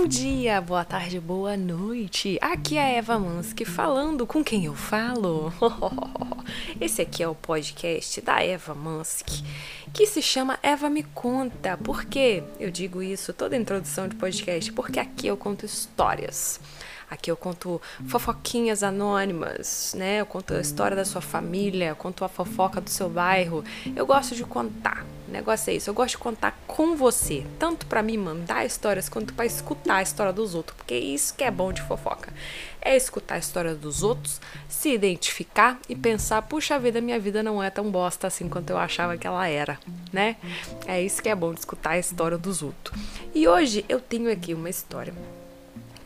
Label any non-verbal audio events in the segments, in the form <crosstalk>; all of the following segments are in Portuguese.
Bom dia, boa tarde, boa noite. Aqui é a Eva Mansky falando com quem eu falo. <laughs> Esse aqui é o podcast da Eva Mansky, que se chama Eva Me Conta. Por quê? Eu digo isso toda introdução de podcast, porque aqui eu conto histórias. Aqui eu conto fofoquinhas anônimas, né? Eu conto a história da sua família, eu conto a fofoca do seu bairro. Eu gosto de contar. O negócio é isso, eu gosto de contar com você, tanto para me mandar histórias quanto para escutar a história dos outros, porque é isso que é bom de fofoca. É escutar a história dos outros, se identificar e pensar, puxa vida, minha vida não é tão bosta assim quanto eu achava que ela era, né? É isso que é bom de escutar a história dos outros. E hoje eu tenho aqui uma história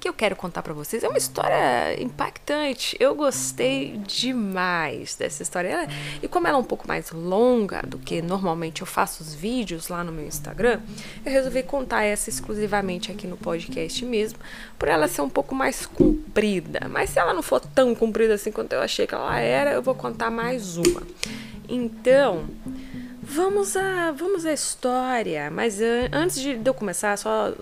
que eu quero contar para vocês é uma história impactante. Eu gostei demais dessa história. e como ela é um pouco mais longa do que normalmente eu faço os vídeos lá no meu Instagram, eu resolvi contar essa exclusivamente aqui no podcast mesmo, por ela ser um pouco mais comprida. Mas se ela não for tão comprida assim quanto eu achei que ela era, eu vou contar mais uma. Então, vamos à, vamos à história. Mas antes de eu começar, só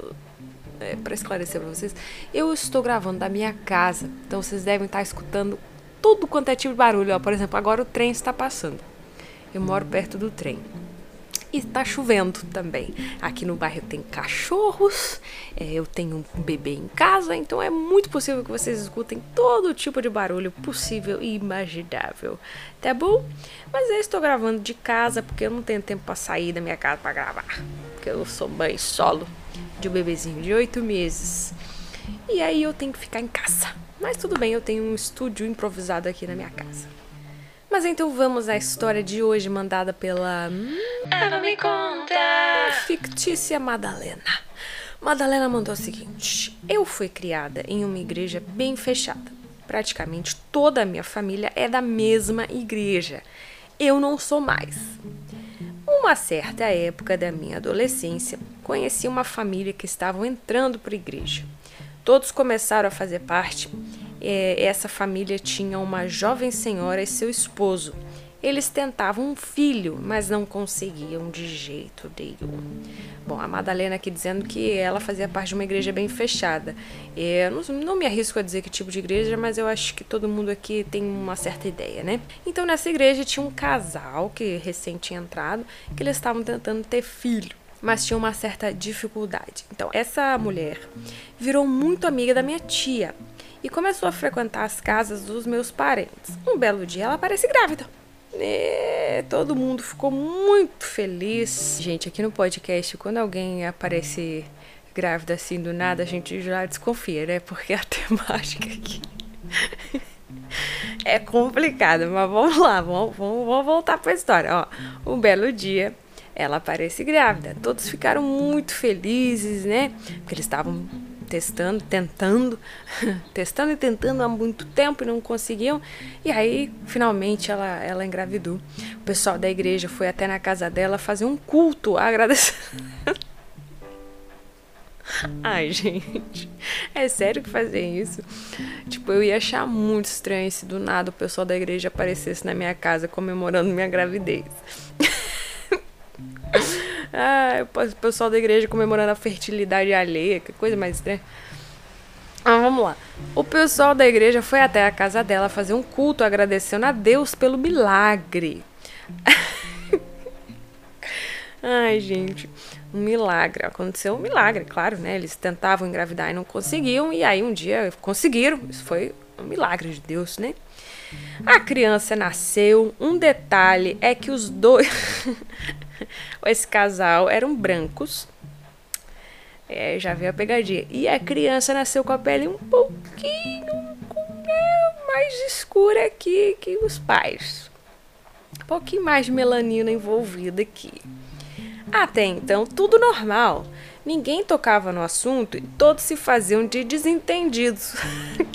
é, para esclarecer para vocês, eu estou gravando da minha casa, então vocês devem estar escutando tudo quanto é tipo de barulho. Ó, por exemplo, agora o trem está passando. Eu moro perto do trem. E está chovendo também. Aqui no bairro tem cachorros, é, eu tenho um bebê em casa, então é muito possível que vocês escutem todo tipo de barulho possível e imaginável. Tá bom? Mas eu estou gravando de casa porque eu não tenho tempo para sair da minha casa para gravar. Porque eu sou mãe solo de um bebezinho de oito meses. E aí eu tenho que ficar em casa. Mas tudo bem, eu tenho um estúdio improvisado aqui na minha casa. Mas então vamos à história de hoje mandada pela. Ela me conta! Fictícia Madalena. Madalena mandou o seguinte: Eu fui criada em uma igreja bem fechada. Praticamente toda a minha família é da mesma igreja. Eu não sou mais. Uma certa época da minha adolescência, conheci uma família que estavam entrando para a igreja. Todos começaram a fazer parte. É, essa família tinha uma jovem senhora e seu esposo. Eles tentavam um filho, mas não conseguiam de jeito nenhum. Bom, a Madalena aqui dizendo que ela fazia parte de uma igreja bem fechada. Eu não, não me arrisco a dizer que tipo de igreja, mas eu acho que todo mundo aqui tem uma certa ideia, né? Então, nessa igreja tinha um casal que recém tinha entrado, que eles estavam tentando ter filho mas tinha uma certa dificuldade. Então, essa mulher virou muito amiga da minha tia e começou a frequentar as casas dos meus parentes. Um belo dia, ela aparece grávida. E todo mundo ficou muito feliz. Gente, aqui no podcast, quando alguém aparece grávida assim do nada, a gente já desconfia, né? Porque a <laughs> temática aqui é complicada. Mas vamos lá, vamos, vamos, vamos voltar para a história. Ó, um belo dia, ela aparece grávida. Todos ficaram muito felizes, né? Porque eles estavam testando, tentando, <laughs> testando e tentando há muito tempo e não conseguiam. E aí, finalmente, ela, ela engravidou. O pessoal da igreja foi até na casa dela fazer um culto agradecer. <laughs> Ai, gente, é sério que fazem isso? Tipo, eu ia achar muito estranho se do nada o pessoal da igreja aparecesse na minha casa comemorando minha gravidez. <laughs> Ah, o pessoal da igreja comemorando a fertilidade alheia, que coisa mais estranha. Ah, vamos lá. O pessoal da igreja foi até a casa dela fazer um culto agradecendo a Deus pelo milagre. <laughs> Ai, gente, um milagre. Aconteceu um milagre, claro, né? Eles tentavam engravidar e não conseguiam, e aí um dia conseguiram. Isso foi um milagre de Deus, né? A criança nasceu. Um detalhe é que os dois. <laughs> Esse casal eram brancos. É, já veio a pegadinha. E a criança nasceu com a pele um pouquinho mais escura que, que os pais. Um pouquinho mais de melanina envolvida aqui. Até então, tudo normal. Ninguém tocava no assunto e todos se faziam de desentendidos. <laughs>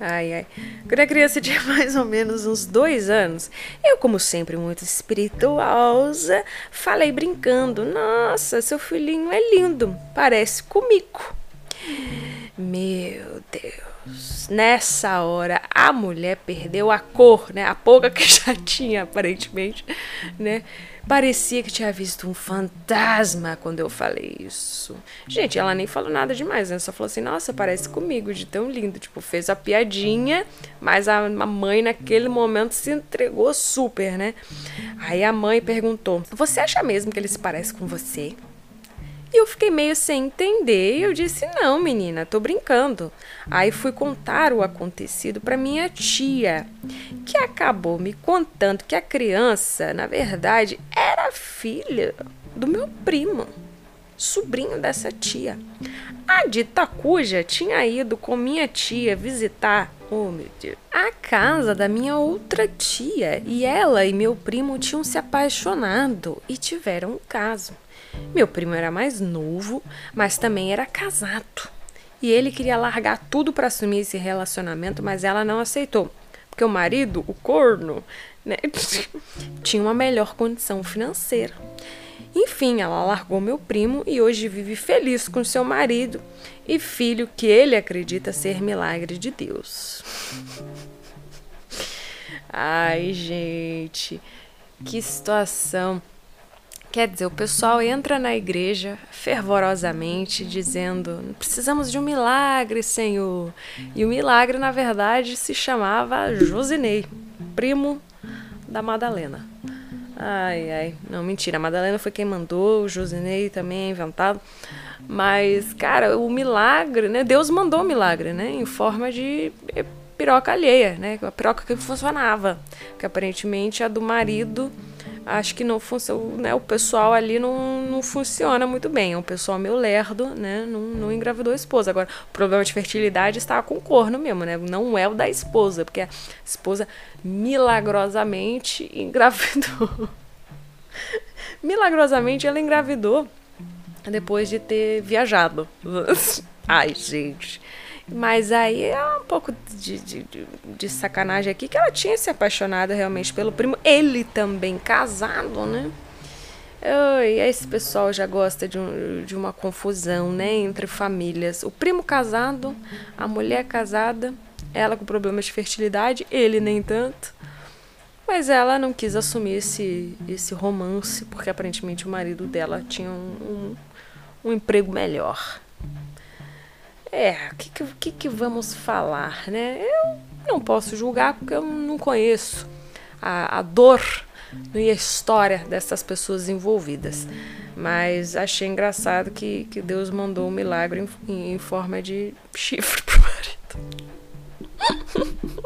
Ai, ai. Quando a criança tinha <laughs> mais ou menos uns dois anos, eu, como sempre muito espirituosa, falei brincando: Nossa, seu filhinho é lindo, parece comigo. Meu Deus. Nessa hora a mulher perdeu a cor, né? A pouca que <laughs> já tinha, aparentemente, né? Parecia que tinha visto um fantasma quando eu falei isso. Gente, ela nem falou nada demais, né? Só falou assim: nossa, parece comigo, de tão lindo. Tipo, fez a piadinha, mas a mãe naquele momento se entregou super, né? Aí a mãe perguntou: Você acha mesmo que ele se parece com você? E eu fiquei meio sem entender e eu disse: Não, menina, tô brincando. Aí fui contar o acontecido para minha tia, que acabou me contando que a criança, na verdade, era filha do meu primo, sobrinho dessa tia. A dita cuja tinha ido com minha tia visitar Oh, meu Deus. A casa da minha outra tia. E ela e meu primo tinham se apaixonado e tiveram um caso. Meu primo era mais novo, mas também era casado. E ele queria largar tudo para assumir esse relacionamento, mas ela não aceitou. Porque o marido, o corno, né, <laughs> tinha uma melhor condição financeira. Enfim, ela largou meu primo e hoje vive feliz com seu marido e filho que ele acredita ser milagre de Deus. <laughs> Ai, gente, que situação. Quer dizer, o pessoal entra na igreja fervorosamente dizendo: precisamos de um milagre, Senhor. E o milagre, na verdade, se chamava Josinei, primo da Madalena. Ai, ai, não, mentira. A Madalena foi quem mandou, o Josinei também é inventado. Mas, cara, o milagre, né? Deus mandou o milagre, né? Em forma de piroca alheia, né? A piroca que funcionava. Que aparentemente a do marido acho que não né, o pessoal ali não, não funciona muito bem. É um pessoal meio lerdo, né? Não, não engravidou a esposa. Agora, o problema de fertilidade está com corno mesmo, né? Não é o da esposa, porque a esposa milagrosamente <laughs> engravidou. milagrosamente ela engravidou depois de ter viajado. <laughs> Ai, gente. Mas aí é um pouco de, de, de, sacanagem aqui que ela tinha se apaixonado realmente pelo primo. Ele também casado, né? Ai, esse pessoal já gosta de, um, de uma confusão, né? Entre famílias. O primo casado, a mulher casada, ela com problemas de fertilidade, ele nem tanto. Mas ela não quis assumir esse, esse romance, porque aparentemente o marido dela tinha um, um, um emprego melhor. É, o que, que, que, vamos falar, né? Eu não posso julgar porque eu não conheço a, a dor e a história dessas pessoas envolvidas. Mas achei engraçado que, que Deus mandou um milagre em, em forma de chifre pro marido.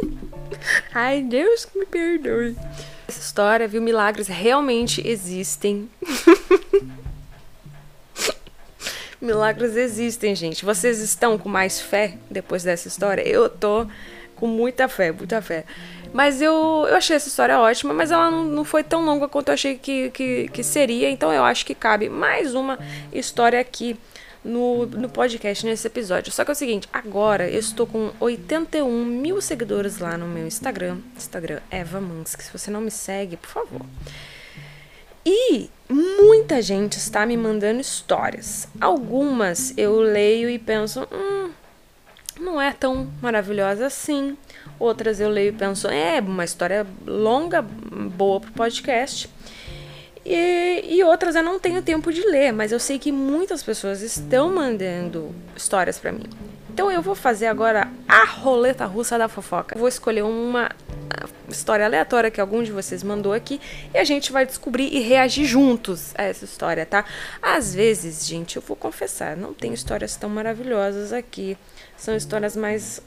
<laughs> Ai, Deus me perdoe. Essa história, viu? Milagres realmente existem. <laughs> Milagres existem, gente. Vocês estão com mais fé depois dessa história? Eu tô com muita fé, muita fé. Mas eu, eu achei essa história ótima, mas ela não, não foi tão longa quanto eu achei que, que, que seria. Então eu acho que cabe mais uma história aqui no, no podcast, nesse episódio. Só que é o seguinte, agora eu estou com 81 mil seguidores lá no meu Instagram. Instagram Eva Mansk. Se você não me segue, por favor. E muita gente está me mandando histórias. Algumas eu leio e penso, hum, não é tão maravilhosa assim. Outras eu leio e penso, é uma história longa, boa pro podcast. E, e outras eu não tenho tempo de ler, mas eu sei que muitas pessoas estão mandando histórias para mim. Então eu vou fazer agora a roleta russa da fofoca. vou escolher uma história aleatória que algum de vocês mandou aqui e a gente vai descobrir e reagir juntos a essa história, tá? Às vezes, gente, eu vou confessar, não tem histórias tão maravilhosas aqui. São histórias mais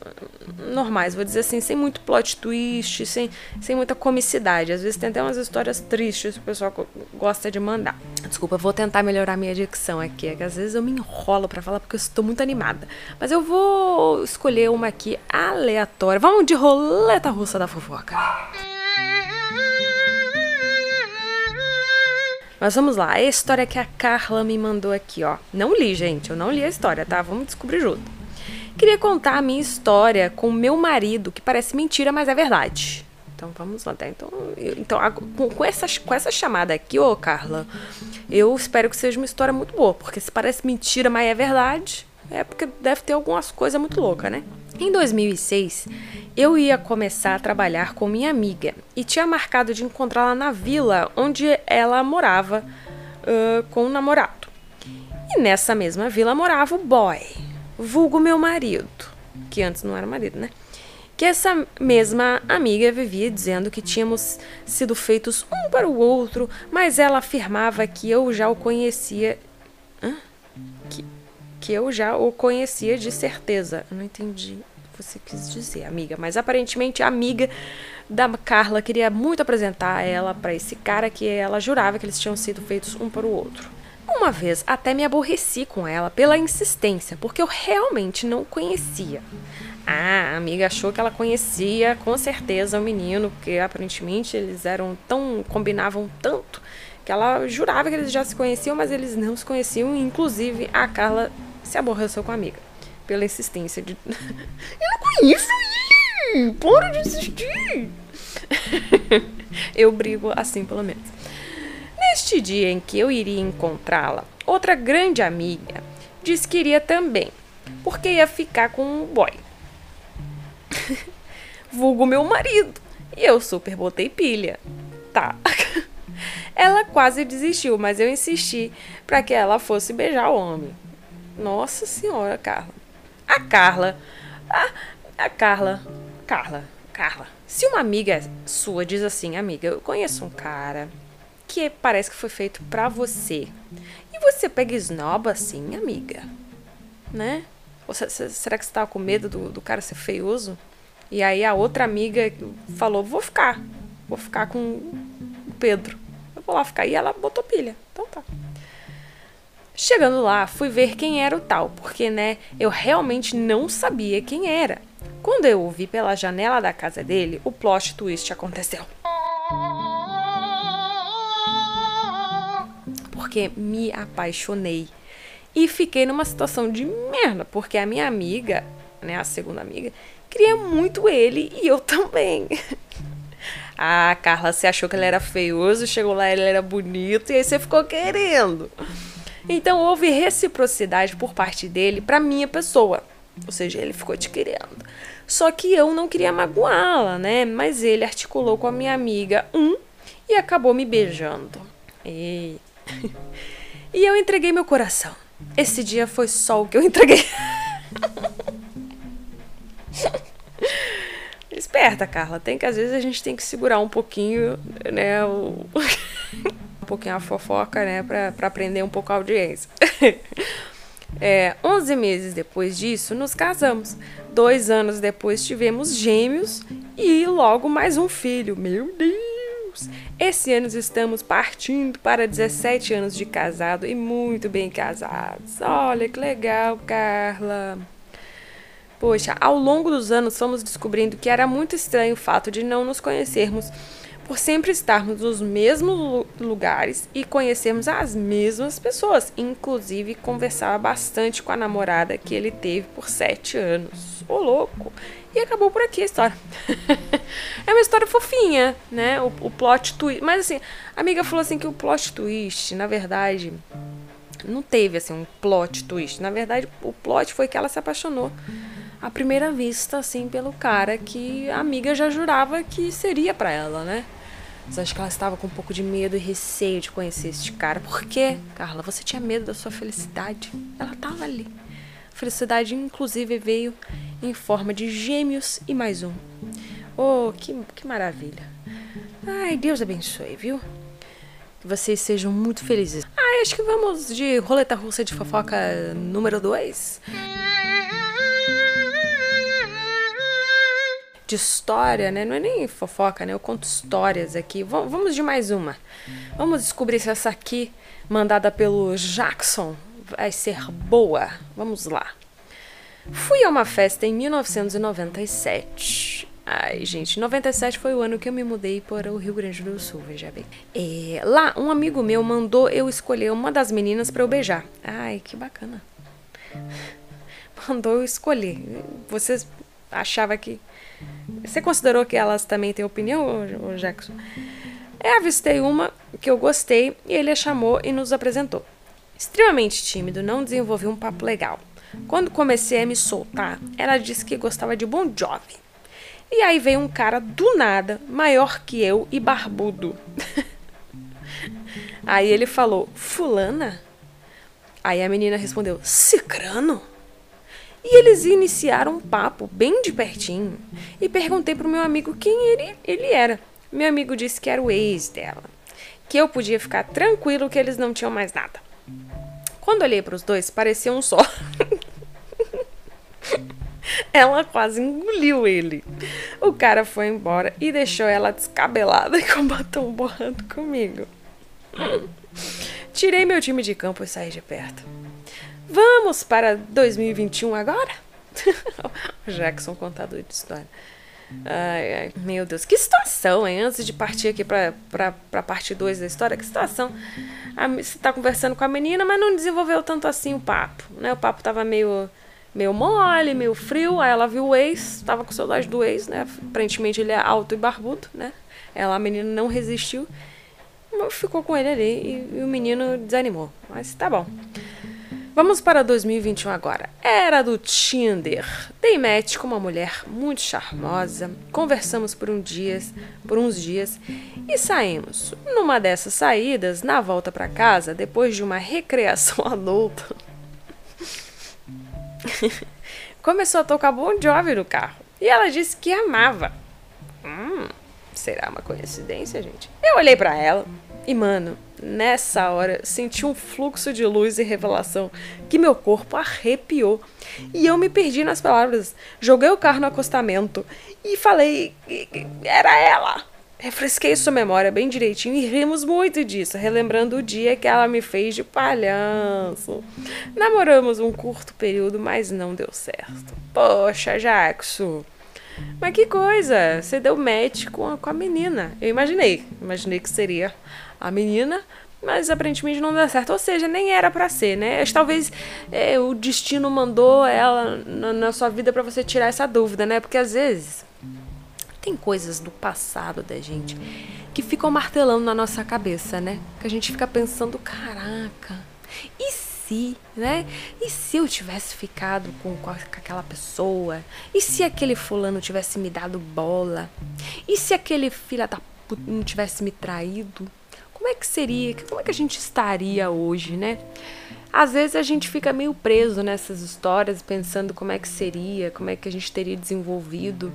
hum, normais, vou dizer assim, sem muito plot twist, sem, sem muita comicidade. Às vezes tem até umas histórias tristes que o pessoal gosta de mandar. Desculpa, vou tentar melhorar minha dicção aqui, é que às vezes eu me enrolo para falar porque eu estou muito animada. Mas eu vou escolher uma aqui aleatória. Vamos de roleta russa da fofoca. Mas vamos lá, a história que a Carla me mandou aqui, ó. Não li, gente, eu não li a história, tá? Vamos descobrir junto. Queria contar a minha história com meu marido, que parece mentira, mas é verdade. Então vamos lá, tá? Então, eu, então com, com, essa, com essa chamada aqui, ô Carla, eu espero que seja uma história muito boa, porque se parece mentira, mas é verdade, é porque deve ter algumas coisas muito loucas, né? Em 2006, eu ia começar a trabalhar com minha amiga e tinha marcado de encontrá-la na vila onde ela morava uh, com o namorado. E nessa mesma vila morava o boy, vulgo meu marido, que antes não era marido, né? que essa mesma amiga vivia dizendo que tínhamos sido feitos um para o outro, mas ela afirmava que eu já o conhecia. Hã? Que, eu já o conhecia de certeza. Eu não entendi o que você quis dizer, amiga, mas aparentemente a amiga da Carla queria muito apresentar ela para esse cara que ela jurava que eles tinham sido feitos um para o outro. Uma vez até me aborreci com ela pela insistência, porque eu realmente não conhecia. Ah, a amiga achou que ela conhecia com certeza o menino, porque aparentemente eles eram tão. combinavam tanto que ela jurava que eles já se conheciam, mas eles não se conheciam. Inclusive, a Carla se aborreceu com a amiga pela insistência de. <laughs> Eu não conheço ele! Para de insistir! <laughs> eu brigo assim, pelo menos. Neste dia em que eu iria encontrá-la, outra grande amiga disse que iria também, porque ia ficar com o boy. <laughs> Vulgo meu marido. E eu super botei pilha. Tá. Ela quase desistiu, mas eu insisti para que ela fosse beijar o homem. Nossa senhora, Carla. A Carla. A, a Carla. Carla. Carla. Se uma amiga sua diz assim, amiga, eu conheço um cara que parece que foi feito para você. E você pega esnoba assim, amiga. Né? Será que você tava com medo do, do cara ser feioso? E aí a outra amiga falou: vou ficar. Vou ficar com o Pedro. Eu vou lá ficar. E ela botou pilha. Então tá. Chegando lá, fui ver quem era o tal, porque, né, eu realmente não sabia quem era. Quando eu ouvi pela janela da casa dele, o plot twist aconteceu. Porque me apaixonei. E fiquei numa situação de merda, porque a minha amiga, né, a segunda amiga, queria muito ele e eu também. A <laughs> Carla, você achou que ele era feioso, chegou lá ele era bonito e aí você ficou querendo. Então houve reciprocidade por parte dele para minha pessoa. Ou seja, ele ficou te querendo. Só que eu não queria magoá-la, né? Mas ele articulou com a minha amiga um e acabou me beijando. E... <laughs> eu entreguei meu coração. Esse dia foi só o que eu entreguei. <laughs> Esperta, Carla. Tem que às vezes a gente tem que segurar um pouquinho, né, o <laughs> um pouquinho a fofoca, né, para aprender um pouco a audiência. <laughs> É, 11 meses depois disso, nos casamos. Dois anos depois, tivemos gêmeos e logo mais um filho. Meu Deus! Esse ano estamos partindo para 17 anos de casado e muito bem casados. Olha que legal, Carla. Poxa, ao longo dos anos fomos descobrindo que era muito estranho o fato de não nos conhecermos, por sempre estarmos nos mesmos lugares e conhecermos as mesmas pessoas. Inclusive, conversava bastante com a namorada que ele teve por sete anos. Ô, louco! E acabou por aqui a história. <laughs> é uma história fofinha, né? O, o plot twist. Mas assim, a amiga falou assim que o plot twist, na verdade, não teve assim um plot twist. Na verdade, o plot foi que ela se apaixonou à primeira vista, assim, pelo cara que a amiga já jurava que seria para ela, né? Mas acho que ela estava com um pouco de medo e receio de conhecer este cara. Por quê, Carla? Você tinha medo da sua felicidade? Ela estava ali. A felicidade, inclusive, veio em forma de gêmeos e mais um. Oh, que, que maravilha. Ai, Deus abençoe, viu? Que vocês sejam muito felizes. Ah, acho que vamos de roleta russa de fofoca número 2. De história, né? Não é nem fofoca, né? Eu conto histórias aqui. V vamos de mais uma. Vamos descobrir se essa aqui, mandada pelo Jackson, vai ser boa. Vamos lá. Fui a uma festa em 1997. Ai, gente, 97 foi o ano que eu me mudei para o Rio Grande do Sul, veja bem. É, lá, um amigo meu mandou eu escolher uma das meninas para eu beijar. Ai, que bacana. <laughs> Mandou eu escolher. Vocês achava que você considerou que elas também têm opinião, Jackson? Eu avistei uma que eu gostei e ele a chamou e nos apresentou. Extremamente tímido, não desenvolveu um papo legal. Quando comecei a me soltar, ela disse que gostava de Bon Jovi. E aí veio um cara do nada, maior que eu e barbudo. <laughs> aí ele falou: Fulana? Aí a menina respondeu: Cicrano? E eles iniciaram um papo bem de pertinho. E perguntei pro meu amigo quem ele, ele era. Meu amigo disse que era o ex dela. Que eu podia ficar tranquilo que eles não tinham mais nada. Quando olhei para os dois, parecia um só. <laughs> ela quase engoliu ele. O cara foi embora e deixou ela descabelada e <laughs> com batom borrando comigo. Tirei meu time de campo e saí de perto. Vamos para 2021 agora? <laughs> Jackson, contador de história. Ai, ai, meu Deus, que situação, hein? Antes de partir aqui pra, pra parte 2 da história, que situação. A, você tá conversando com a menina, mas não desenvolveu tanto assim o papo, né? O papo tava meio, meio mole, meio frio. Aí ela viu o ex, tava com saudade do ex, né? Aparentemente ele é alto e barbudo, né? Ela, a menina, não resistiu. Ficou com ele ali e, e o menino desanimou. Mas tá bom. Vamos para 2021 agora. Era do Tinder. Dei match com uma mulher muito charmosa. Conversamos por um dias, por uns dias e saímos. Numa dessas saídas, na volta para casa, depois de uma recreação <laughs> adulta, começou a tocar Bon Jovi no carro. E ela disse que amava. Hum, será uma coincidência, gente? Eu olhei para ela e, mano, Nessa hora, senti um fluxo de luz e revelação que meu corpo arrepiou. E eu me perdi nas palavras. Joguei o carro no acostamento e falei: era ela. Refresquei sua memória bem direitinho e rimos muito disso, relembrando o dia que ela me fez de palhaço. Namoramos um curto período, mas não deu certo. Poxa, Jackson. Mas que coisa, você deu match com a, com a menina. Eu imaginei, imaginei que seria a menina, mas aparentemente não deu certo. Ou seja, nem era para ser, né? Talvez é, o destino mandou ela na, na sua vida para você tirar essa dúvida, né? Porque às vezes tem coisas do passado da gente que ficam martelando na nossa cabeça, né? Que a gente fica pensando, caraca, e se, né? E se eu tivesse ficado com, com aquela pessoa? E se aquele fulano tivesse me dado bola? E se aquele filho da puta não tivesse me traído? Como é que seria, como é que a gente estaria hoje, né? Às vezes a gente fica meio preso nessas histórias, pensando como é que seria, como é que a gente teria desenvolvido.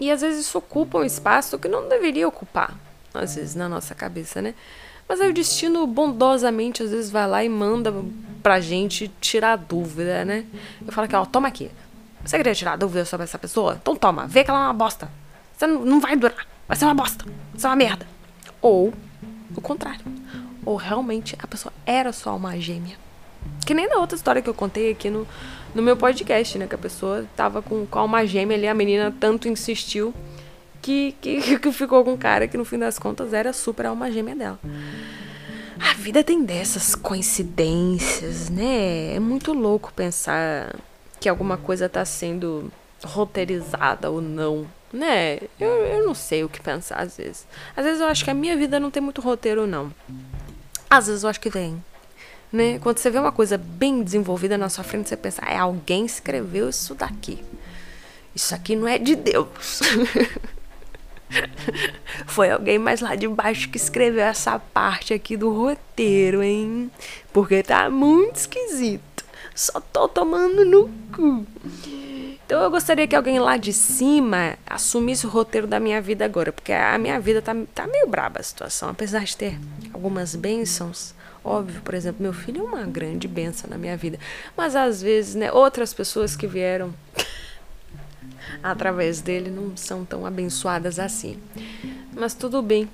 E às vezes isso ocupa um espaço que não deveria ocupar, às vezes, na nossa cabeça, né? Mas aí o destino bondosamente às vezes vai lá e manda pra gente tirar dúvida, né? Eu falo aqui, ó, toma aqui. Você queria tirar dúvida sobre essa pessoa? Então toma, vê que ela é uma bosta. Você não, não vai durar. Vai ser uma bosta. Vai ser uma merda. Ou o contrário. Ou realmente a pessoa era só uma gêmea. Que nem na outra história que eu contei aqui no, no meu podcast, né? Que a pessoa tava com, com uma gêmea ali, a menina tanto insistiu que, que, <laughs> que ficou com um cara que no fim das contas era super alma gêmea dela. A vida tem dessas coincidências, né? É muito louco pensar que alguma coisa tá sendo roteirizada ou não né? Eu, eu não sei o que pensar às vezes. Às vezes eu acho que a minha vida não tem muito roteiro, não. Às vezes eu acho que tem. Né? Quando você vê uma coisa bem desenvolvida na sua frente, você pensa, é, alguém escreveu isso daqui. Isso aqui não é de Deus. <laughs> Foi alguém mais lá de baixo que escreveu essa parte aqui do roteiro, hein? Porque tá muito esquisito. Só tô tomando no cu. Então eu gostaria que alguém lá de cima assumisse o roteiro da minha vida agora, porque a minha vida tá, tá meio braba a situação, apesar de ter algumas bênçãos. Óbvio, por exemplo, meu filho é uma grande benção na minha vida, mas às vezes, né, outras pessoas que vieram <laughs> através dele não são tão abençoadas assim. Mas tudo bem.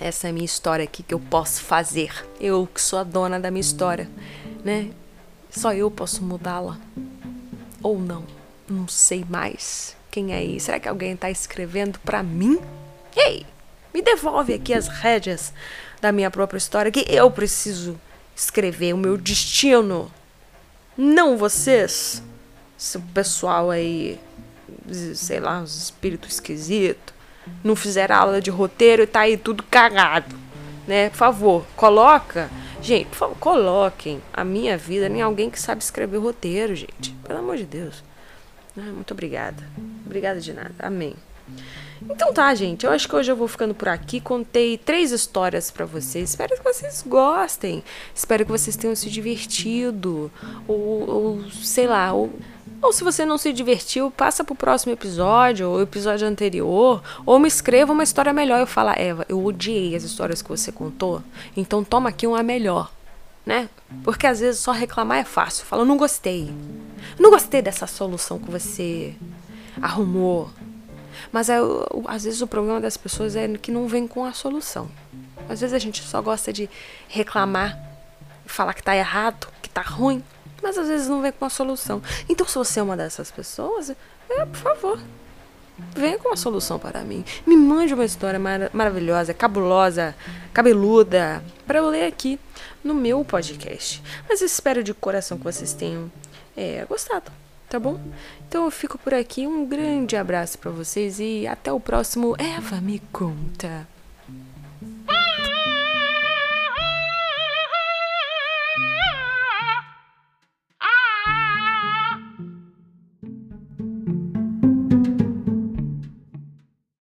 Essa é a minha história aqui que eu posso fazer. Eu que sou a dona da minha história, né? Só eu posso mudá-la ou não. Não sei mais quem é isso. Será que alguém está escrevendo para mim? Ei, me devolve aqui as rédeas da minha própria história que eu preciso escrever o meu destino. Não vocês, esse pessoal aí, sei lá, os espíritos esquisitos, não fizeram aula de roteiro e tá aí tudo cagado, né? Por favor, coloca Gente, por favor, coloquem a minha vida em alguém que sabe escrever roteiro, gente. Pelo amor de Deus. Ah, muito obrigada. Obrigada de nada. Amém. Então tá, gente. Eu acho que hoje eu vou ficando por aqui. Contei três histórias para vocês. Espero que vocês gostem. Espero que vocês tenham se divertido. Ou, ou sei lá, ou ou se você não se divertiu, passa pro próximo episódio, ou episódio anterior, ou me escreva uma história melhor. Eu falo, Eva, eu odiei as histórias que você contou, então toma aqui uma melhor, né? Porque às vezes só reclamar é fácil. Fala, não gostei. Não gostei dessa solução que você arrumou. Mas é, às vezes o problema das pessoas é que não vem com a solução. Às vezes a gente só gosta de reclamar, falar que tá errado, que tá ruim, mas às vezes não vem com uma solução. Então, se você é uma dessas pessoas, é, por favor, venha com uma solução para mim. Me mande uma história mar maravilhosa, cabulosa, cabeluda, para eu ler aqui no meu podcast. Mas espero de coração que vocês tenham é, gostado, tá bom? Então eu fico por aqui. Um grande abraço para vocês e até o próximo Eva Me Conta.